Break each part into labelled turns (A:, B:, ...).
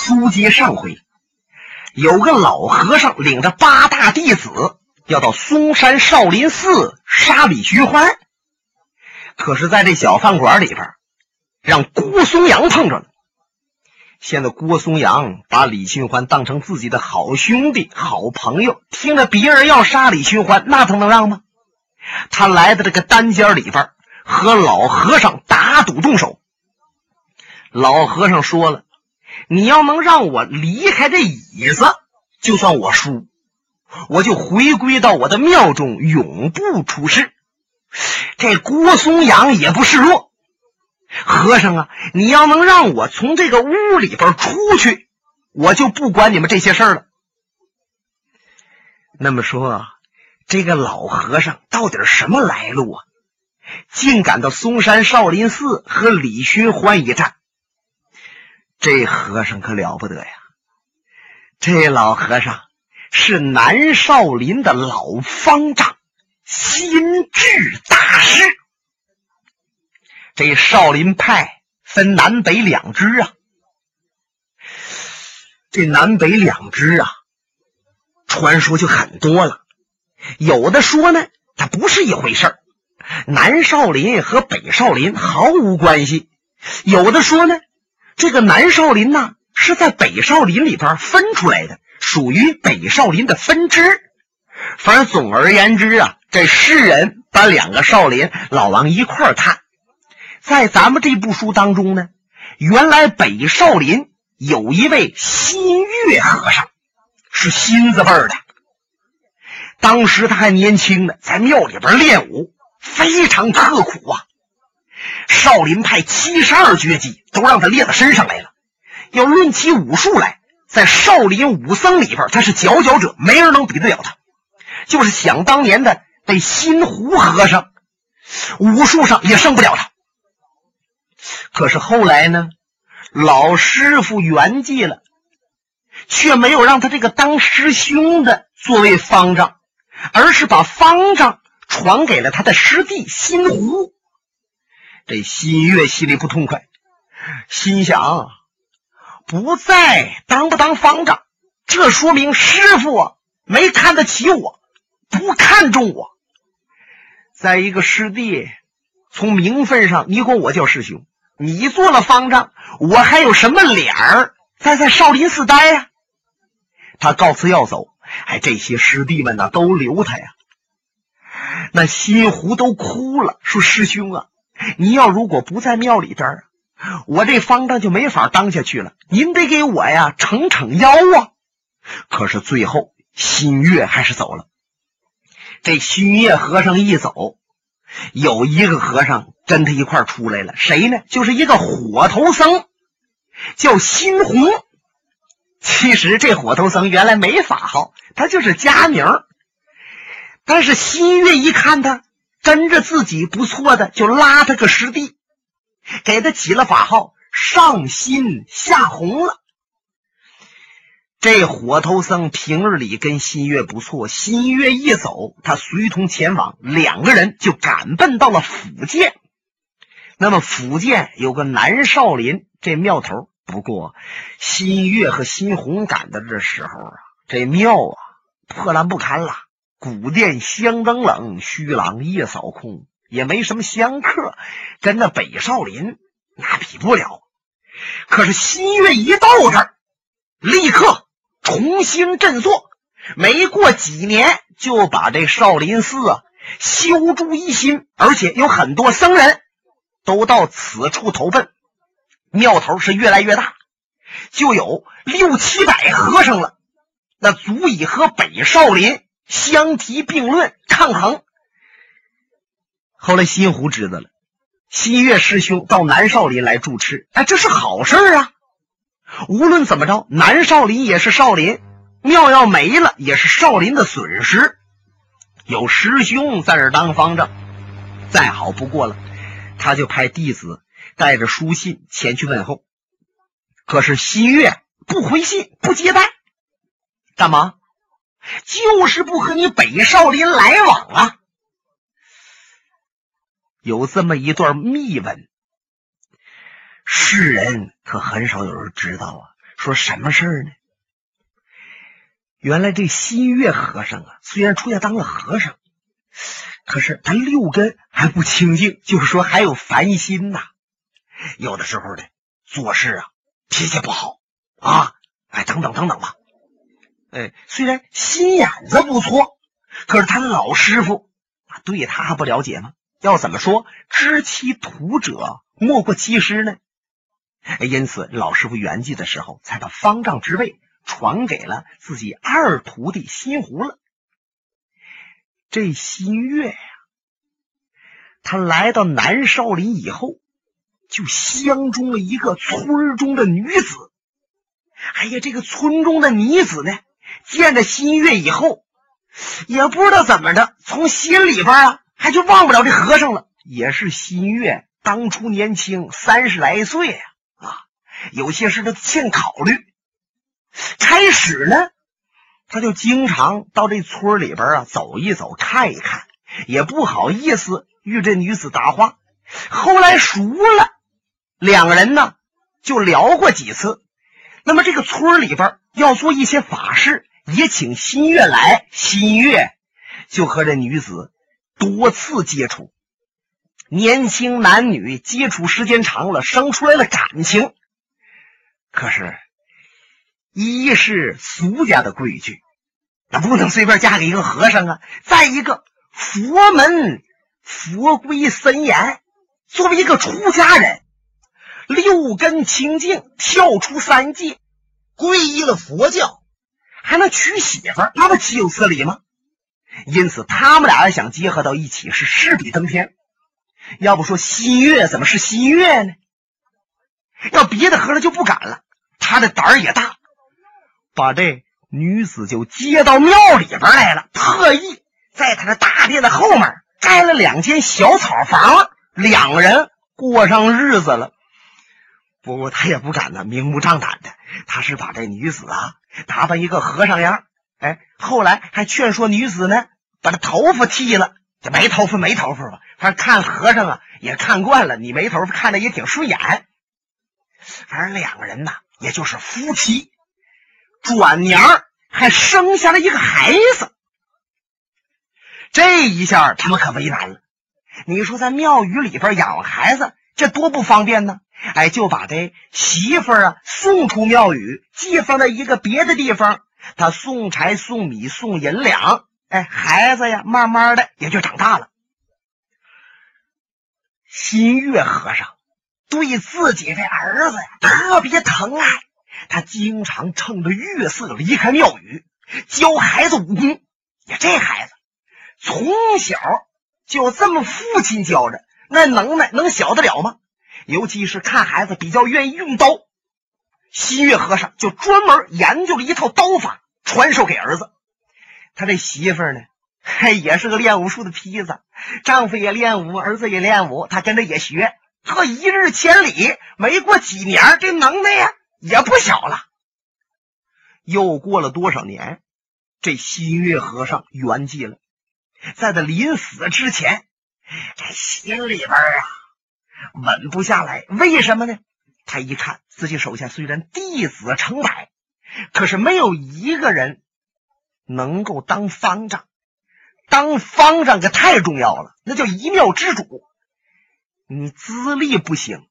A: 书接上回，有个老和尚领着八大弟子要到嵩山少林寺杀李寻欢，可是在这小饭馆里边，让郭松阳碰着了。现在郭松阳把李寻欢当成自己的好兄弟、好朋友，听着别人要杀李寻欢，那他能让吗？他来到这个单间里边，和老和尚打赌动手。老和尚说了。你要能让我离开这椅子，就算我输，我就回归到我的庙中，永不出世。这郭松阳也不示弱，和尚啊，你要能让我从这个屋里边出去，我就不管你们这些事儿了。那么说，这个老和尚到底什么来路啊？竟敢到嵩山少林寺和李寻欢一战？这和尚可了不得呀！这老和尚是南少林的老方丈，心智大师。这少林派分南北两支啊，这南北两支啊，传说就很多了。有的说呢，它不是一回事南少林和北少林毫无关系；有的说呢。这个南少林呢，是在北少林里边分出来的，属于北少林的分支。反正总而言之啊，这世人把两个少林老王一块看。在咱们这部书当中呢，原来北少林有一位新月和尚，是新字辈的。当时他还年轻呢，在庙里边练武，非常刻苦啊。少林派七十二绝技都让他练到身上来了。要论起武术来，在少林武僧里边，他是佼佼者，没人能比得了他。就是想当年的那新湖和尚，武术上也胜不了他。可是后来呢，老师傅圆寂了，却没有让他这个当师兄的作为方丈，而是把方丈传给了他的师弟新湖。这新月心里不痛快，心想：不在当不当方丈，这说明师傅啊没看得起我，不看重我。再一个师弟，从名分上你管我叫师兄，你做了方丈，我还有什么脸儿再在少林寺待呀？他告辞要走，哎，这些师弟们呢都留他呀。那新湖都哭了，说：“师兄啊。”你要如果不在庙里边儿，我这方丈就没法当下去了。您得给我呀撑撑腰啊！可是最后新月还是走了。这新月和尚一走，有一个和尚跟他一块出来了。谁呢？就是一个火头僧，叫新红。其实这火头僧原来没法号，他就是家名。但是新月一看他。跟着自己不错的，就拉他个师弟，给他起了法号上新下红了。这火头僧平日里跟新月不错，新月一走，他随同前往，两个人就赶奔到了福建。那么福建有个南少林这庙头，不过新月和新红赶到这时候啊，这庙啊破烂不堪了。古殿香灯冷，虚廊夜扫空，也没什么香客，跟那北少林那比不了。可是新月一到这儿，立刻重新振作，没过几年就把这少林寺啊修筑一新，而且有很多僧人都到此处投奔，庙头是越来越大，就有六七百和尚了，那足以和北少林。相提并论，抗衡。后来新湖知道了，新月师兄到南少林来住持，哎，这是好事啊！无论怎么着，南少林也是少林，庙要没了也是少林的损失。有师兄在这当方丈，再好不过了。他就派弟子带着书信前去问候，可是新月不回信，不接待，干嘛？就是不和你北少林来往啊！有这么一段秘闻，世人可很少有人知道啊。说什么事儿呢？原来这新月和尚啊，虽然出家当了和尚，可是他六根还不清净，就是说还有烦心呐。有的时候呢，做事啊脾气不好啊，哎，等等等等吧。哎，虽然心眼子不错，可是他老师傅啊，对他还不了解吗？要怎么说，知其徒者莫过其师呢？因此，老师傅圆寂的时候，才把方丈之位。传给了自己二徒弟新胡了。这新月呀，他来到南少林以后，就相中了一个村中的女子。哎呀，这个村中的女子呢，见着新月以后，也不知道怎么的，从心里边啊，还就忘不了这和尚了。也是新月当初年轻，三十来岁呀，啊，有些事他欠考虑。开始呢，他就经常到这村里边啊走一走，看一看，也不好意思与这女子搭话。后来熟了，两个人呢就聊过几次。那么这个村里边要做一些法事，也请新月来，新月就和这女子多次接触。年轻男女接触时间长了，生出来了感情。可是。一是俗家的规矩，那不能随便嫁给一个和尚啊。再一个，佛门佛规森严，作为一个出家人，六根清净，跳出三界，皈依了佛教，还能娶媳妇那不岂有此理吗？因此，他们俩要想结合到一起，是势比登天。要不说新月怎么是新月呢？要别的和尚就不敢了，他的胆儿也大。把这女子就接到庙里边来了，特意在他的大殿的后面盖了两间小草房，两个人过上日子了。不过他也不敢呢，明目张胆的，他是把这女子啊打扮一个和尚样，哎，后来还劝说女子呢，把这头发剃了，这没头发没头发吧，反正看和尚啊也看惯了，你没头发看着也挺顺眼。反正两个人呐，也就是夫妻。转娘还生下了一个孩子，这一下他们可为难了。你说在庙宇里边养孩子，这多不方便呢？哎，就把这媳妇儿啊送出庙宇，寄放在一个别的地方。他送柴、送米、送银两，哎，孩子呀，慢慢的也就长大了。新月和尚对自己的儿子呀特别疼爱。他经常趁着月色离开庙宇，教孩子武功。呀，这孩子从小就这么父亲教着，那能耐能小得了吗？尤其是看孩子比较愿意用刀，新月和尚就专门研究了一套刀法，传授给儿子。他这媳妇呢，嘿，也是个练武术的坯子，丈夫也练武，儿子也练武，他跟着也学。这一日千里，没过几年，这能耐呀！也不小了。又过了多少年，这新月和尚圆寂了。在他临死之前，这心里边啊稳不下来。为什么呢？他一看自己手下虽然弟子成百，可是没有一个人能够当方丈。当方丈可太重要了，那叫一庙之主。你资历不行，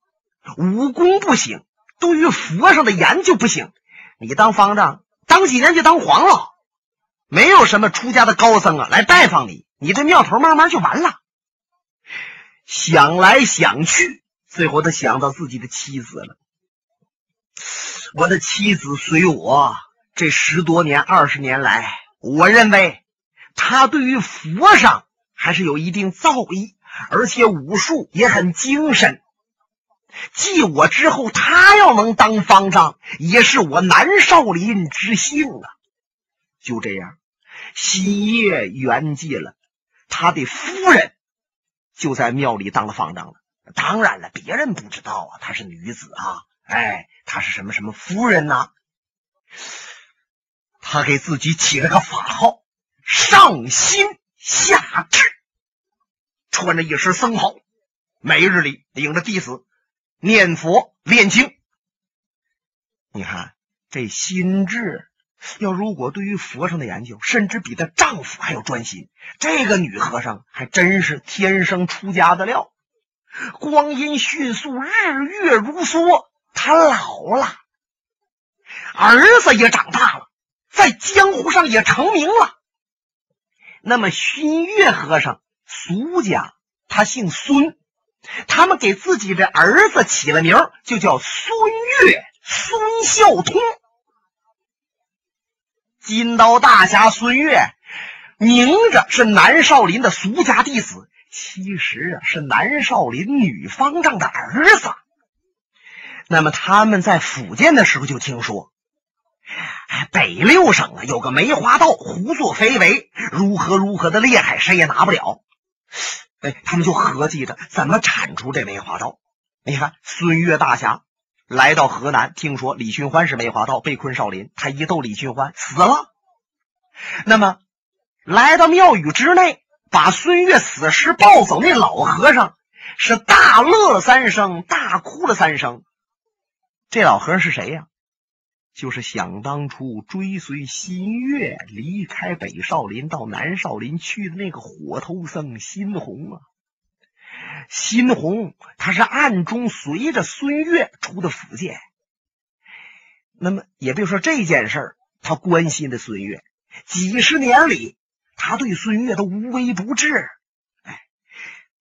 A: 武功不行。对于佛上的研究不行，你当方丈当几年就当黄了，没有什么出家的高僧啊来拜访你，你这庙头慢慢就完了。想来想去，最后他想到自己的妻子了。我的妻子随我这十多年、二十年来，我认为他对于佛上还是有一定造诣，而且武术也很精深。继我之后，他要能当方丈，也是我南少林之幸啊！就这样，新叶圆寂了，他的夫人就在庙里当了方丈了。当然了，别人不知道啊，她是女子啊，哎，她是什么什么夫人呢？他给自己起了个法号“上心下智”，穿着一身僧袍，每日里领着弟子。念佛练经，你看这心智要如果对于佛上的研究，甚至比她丈夫还要专心，这个女和尚还真是天生出家的料。光阴迅速，日月如梭，她老了，儿子也长大了，在江湖上也成名了。那么新月和尚，俗家，他姓孙，他们给自己的儿子起了名就叫孙月、孙孝通。金刀大侠孙越，明着是南少林的俗家弟子，其实啊是南少林女方丈的儿子。那么他们在福建的时候就听说，北六省啊有个梅花道胡作非为，如何如何的厉害，谁也拿不了。哎，他们就合计着怎么铲除这梅花道。你看孙越大侠。来到河南，听说李寻欢是梅花道被困少林，他一斗李寻欢死了。那么，来到庙宇之内，把孙越死尸抱走，那老和尚是大乐三声，大哭了三声。这老和尚是谁呀？就是想当初追随新月离开北少林到南少林去的那个火头僧新红啊。新红，他是暗中随着孙越出的福建。那么，也别说这件事儿，他关心的孙越，几十年里，他对孙越都无微不至。哎，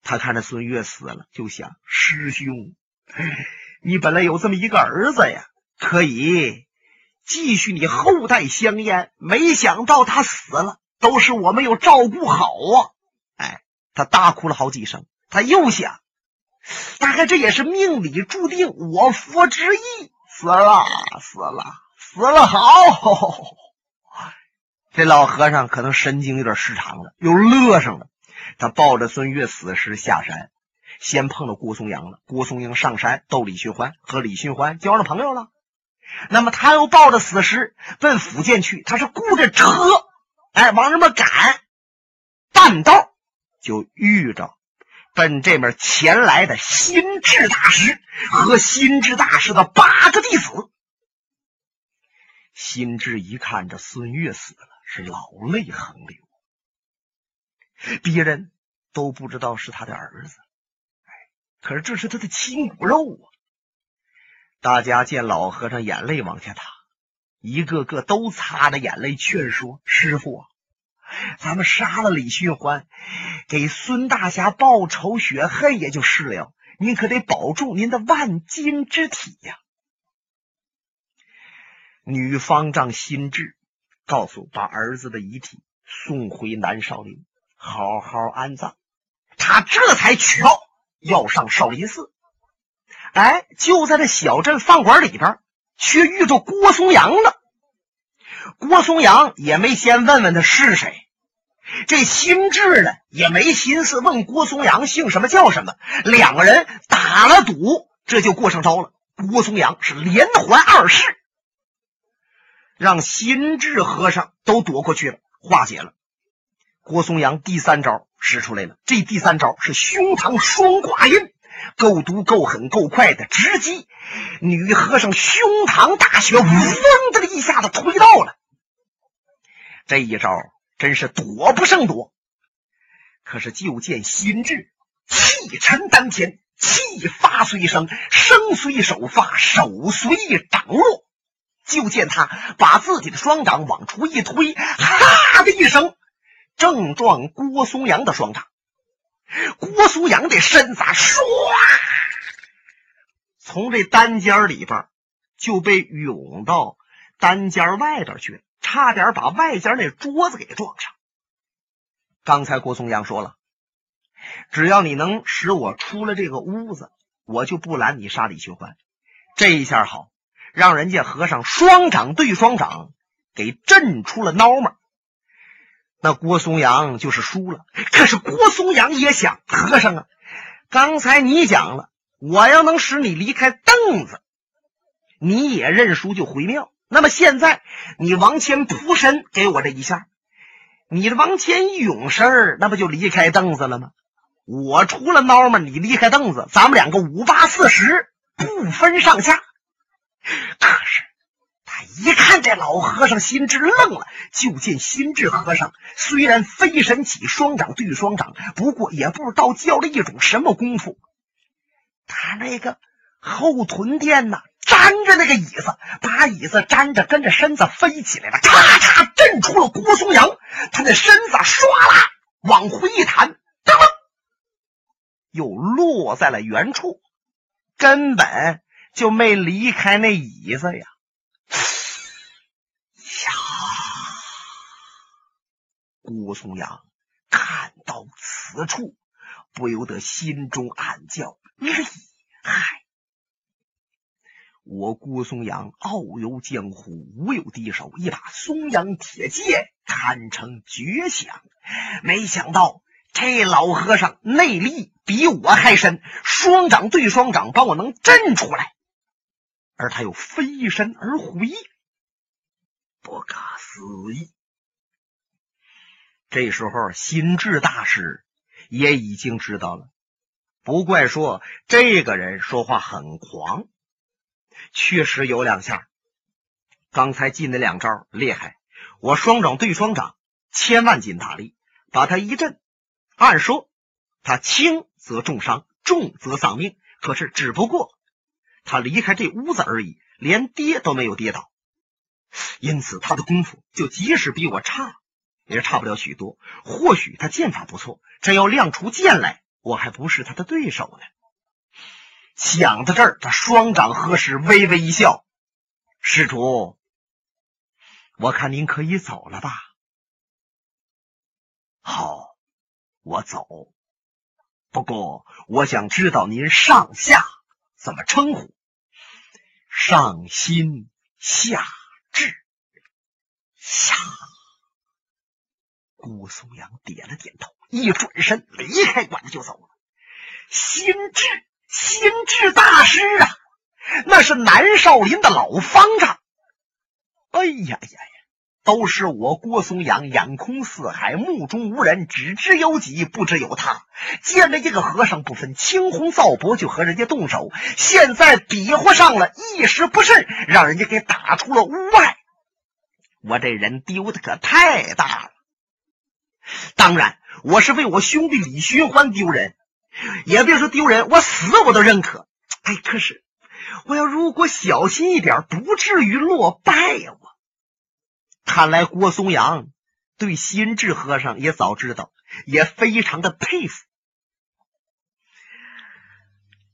A: 他看着孙越死了，就想：师兄，你本来有这么一个儿子呀，可以继续你后代香烟。没想到他死了，都是我没有照顾好啊！哎，他大哭了好几声。他又想，大概这也是命里注定，我佛之意，死了，死了，死了，好。这老和尚可能神经有点失常了，又乐上了。他抱着孙悦死尸下山，先碰到郭松阳了。郭松阳上山逗李寻欢，和李寻欢交上朋友了。那么他又抱着死尸奔福建去，他是雇着车，哎，往那边赶。半道就遇着。奔这面前来的心智大师和心智大师的八个弟子，心智一看这孙越死了，是老泪横流。别人都不知道是他的儿子，可是这是他的亲骨肉啊！大家见老和尚眼泪往下淌，一个个都擦着眼泪劝说师傅啊。咱们杀了李寻欢，给孙大侠报仇雪恨也就是了。您可得保住您的万金之体呀！女方丈心智告诉，把儿子的遗体送回南少林，好好安葬。他这才取道要上少林寺。哎，就在这小镇饭馆里边，却遇着郭松阳了。郭松阳也没先问问他是谁，这心智呢也没心思问郭松阳姓什么叫什么，两个人打了赌，这就过上招了。郭松阳是连环二式，让心智和尚都躲过去了，化解了。郭松阳第三招使出来了，这第三招是胸膛双挂印，够毒够狠够快的，直击女和尚胸膛大穴，嗡的一下子推到了。这一招真是躲不胜躲，可是就见心智气沉丹田，气发随声，声随手发，手随意掌落。就见他把自己的双掌往出一推，哈的一声，正撞郭松阳的双掌。郭松阳的身子唰，从这单间里边就被涌到单间外边去。差点把外间那桌子给撞上。刚才郭松阳说了，只要你能使我出了这个屋子，我就不拦你杀李寻欢。这一下好，让人家和尚双掌对双掌给震出了孬嘛。那郭松阳就是输了。可是郭松阳也想，和尚啊，刚才你讲了，我要能使你离开凳子，你也认输就回庙。那么现在你王谦扑身给我这一下，你的王谦一涌身那不就离开凳子了吗？我出了孬嘛，你离开凳子，咱们两个五八四十不分上下。可是一看这老和尚心智愣了，就见心智和尚虽然飞身起双掌对双掌，不过也不知道教了一种什么功夫。他那个后臀垫呐，粘着那个椅子，把椅子粘着，跟着身子飞起来了，咔嚓震出了郭松阳。他那身子唰啦往回一弹，噔噔，又落在了原处，根本就没离开那椅子呀。呀！郭松阳看到此处，不由得心中暗叫。厉害！我郭松阳傲游江湖，无有敌手，一把松阳铁剑堪称绝响。没想到这老和尚内力比我还深，双掌对双掌把我能震出来，而他又飞身而回，不可思议。这时候，心智大师也已经知道了。不怪说这个人说话很狂，确实有两下。刚才进那两招厉害，我双掌对双掌，千万斤大力把他一震。按说他轻则重伤，重则丧命。可是只不过他离开这屋子而已，连跌都没有跌倒，因此他的功夫就即使比我差，也差不了许多。或许他剑法不错，真要亮出剑来。我还不是他的对手呢。想到这儿，他双掌合十，微微一笑：“施主，我看您可以走了吧？”“好，我走。不过我想知道您上下怎么称呼？上心下智下。”顾松阳点了点头。一转身离开馆子就走了。心智，心智大师啊，那是南少林的老方丈。哎呀呀呀，都是我郭松阳眼空四海，目中无人，只知有己，不知有他。见了一个和尚，不分青红皂白就和人家动手。现在比划上了，一时不慎，让人家给打出了屋外。我这人丢的可太大了。当然。我是为我兄弟李寻欢丢人，也别说丢人，我死我都认可。哎，可是我要如果小心一点，不至于落败呀！我看来郭松阳对心智和尚也早知道，也非常的佩服。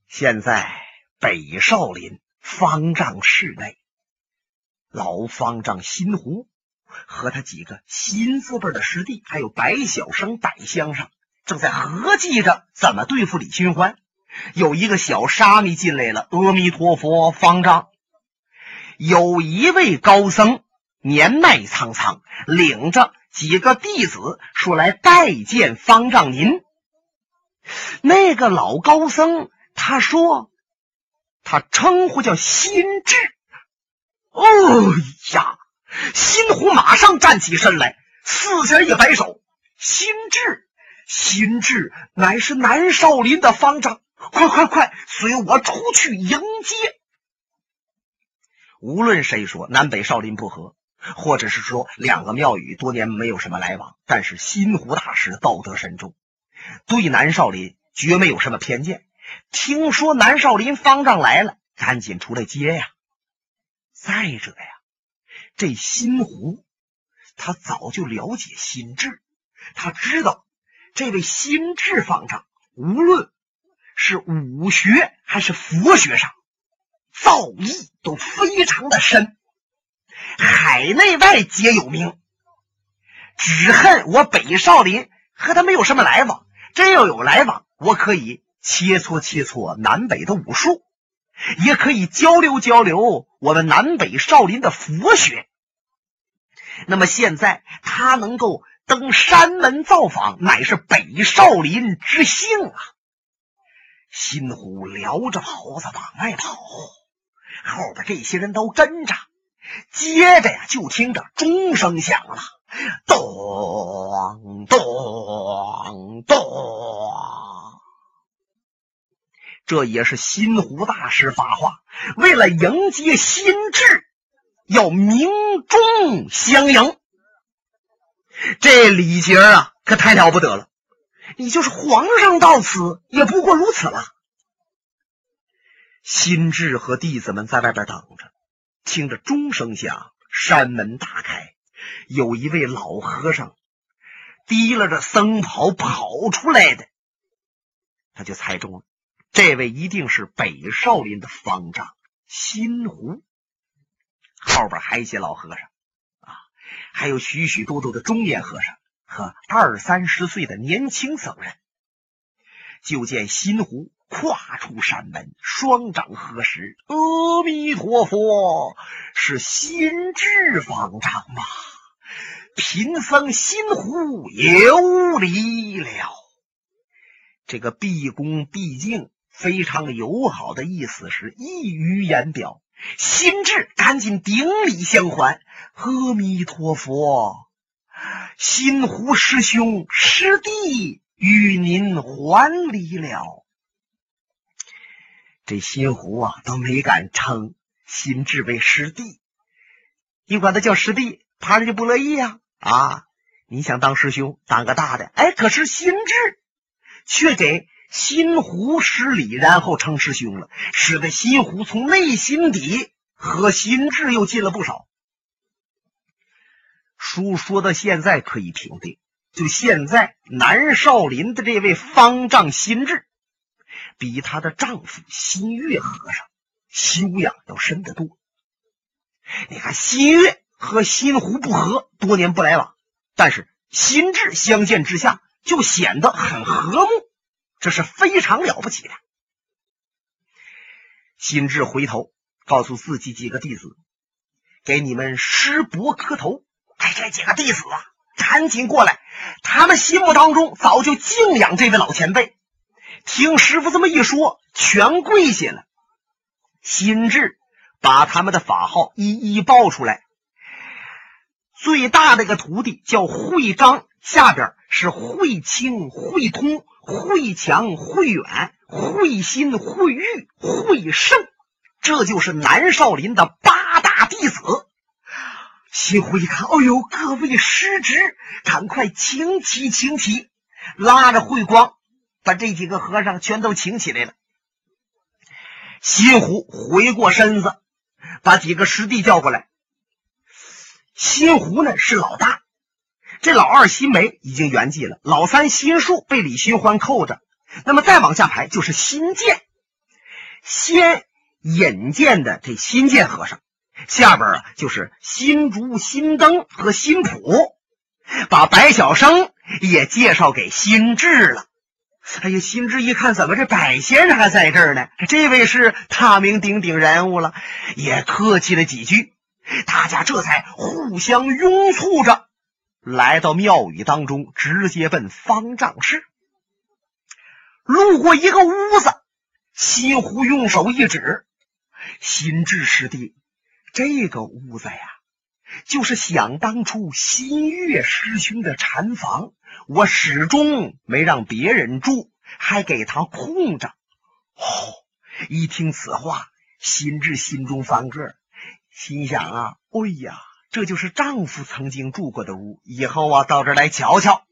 A: 现在北少林方丈室内，老方丈心湖。和他几个新字辈的师弟，还有白小生、白相上，正在合计着怎么对付李寻欢。有一个小沙弥进来了，阿弥陀佛，方丈。有一位高僧年迈苍苍，领着几个弟子说来拜见方丈您。那个老高僧他说，他称呼叫心智。哦呀！新虎马上站起身来，四下一摆手：“心智，心智乃是南少林的方丈，快快快，随我出去迎接。”无论谁说南北少林不和，或者是说两个庙宇多年没有什么来往，但是新湖大师道德深重，对南少林绝没有什么偏见。听说南少林方丈来了，赶紧出来接呀！再者呀。这新湖，他早就了解心智，他知道这位心智方丈，无论是武学还是佛学上，造诣都非常的深，海内外皆有名。只恨我北少林和他没有什么来往，真要有来往，我可以切磋切磋南北的武术。也可以交流交流我们南北少林的佛学。那么现在他能够登山门造访，乃是北少林之幸啊！新虎撩着袍子往外跑，后边这些人都跟着。接着呀，就听着钟声响了，咚咚咚。这也是心湖大师发话，为了迎接新智，要明中相迎。这礼节啊，可太了不得了！你就是皇上到此，也不过如此了。新智和弟子们在外边等着，听着钟声响，山门大开，有一位老和尚提拉着僧袍跑出来的，他就猜中了，这位一定是北少林的方丈新湖。后边还一些老和尚啊，还有许许多多的中年和尚和二三十岁的年轻僧人。就见新湖。跨出山门，双掌合十，阿弥陀佛，是心智方丈吗？贫僧心湖有礼了。这个毕恭毕敬、非常友好的意思是溢于言表。心智赶紧顶礼相还，阿弥陀佛，心湖师兄师弟与您还礼了。这新湖啊，都没敢称新智为师弟，你管他叫师弟，他人就不乐意呀！啊，你想当师兄，当个大的，哎，可是新智却给新湖施礼，然后称师兄了，使得新湖从内心底和新智又近了不少。书说到现在可以评定，就现在南少林的这位方丈新智。比她的丈夫新月和尚修养要深得多。你看，新月和新湖不和，多年不来往，但是新智相见之下就显得很和睦，这是非常了不起的。新智回头告诉自己几个弟子：“给你们师伯磕头。”哎，这几个弟子啊，赶紧过来，他们心目当中早就敬仰这位老前辈。听师傅这么一说，全跪下了。心智把他们的法号一一报出来。最大的一个徒弟叫慧章，下边是慧清、慧通、慧强、慧远、慧心、慧玉、慧胜，这就是南少林的八大弟子。心湖一看，哎呦，各位师侄，赶快请起，请起，拉着慧光。把这几个和尚全都请起来了。新湖回过身子，把几个师弟叫过来。新湖呢是老大，这老二新梅已经圆寂了，老三新树被李寻欢扣着。那么再往下排就是新建，先引荐的这新建和尚，下边啊就是新竹、新灯和新普，把白晓生也介绍给新智了。哎呀，心智一看，怎么这百先生还在这儿呢？这位是大名鼎鼎人物了，也客气了几句，大家这才互相拥簇着来到庙宇当中，直接奔方丈室。路过一个屋子，西湖用手一指：“心智师弟，这个屋子呀，就是想当初新月师兄的禅房。”我始终没让别人住，还给他空着。哦，一听此话，心智心中翻个，心想啊，哎呀，这就是丈夫曾经住过的屋，以后啊到这来瞧瞧。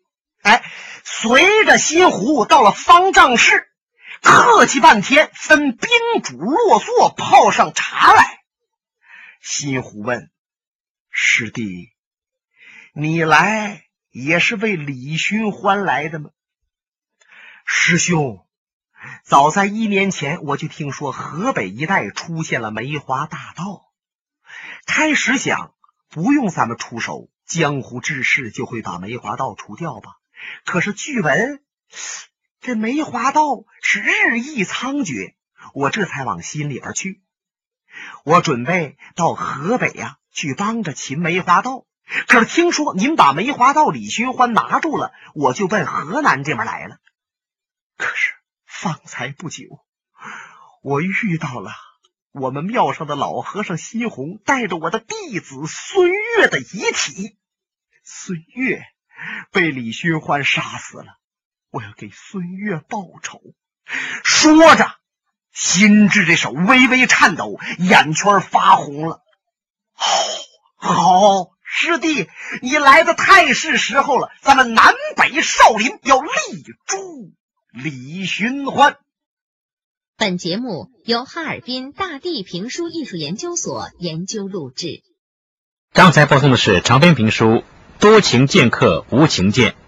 A: 哎，随着新湖到了方丈室，客气半天，分宾主落座，泡上茶来。新湖问师弟：“你来？”也是为李寻欢来的吗？师兄，早在一年前，我就听说河北一带出现了梅花大盗。开始想不用咱们出手，江湖志士就会把梅花盗除掉吧。可是据闻这梅花盗是日益猖獗，我这才往心里边去。我准备到河北呀，去帮着擒梅花盗。可是听说您把梅花道李寻欢拿住了，我就奔河南这边来了。可是方才不久，我遇到了我们庙上的老和尚西红带着我的弟子孙越的遗体。孙越被李寻欢杀死了，我要给孙越报仇。说着，心智这手微微颤抖，眼圈发红了。哦。好，师弟，你来的太是时候了。咱们南北少林要立诛李寻欢。
B: 本节目由哈尔滨大地评书艺术研究所研究录制。
C: 刚才播送的是长篇评书《多情剑客无情剑》。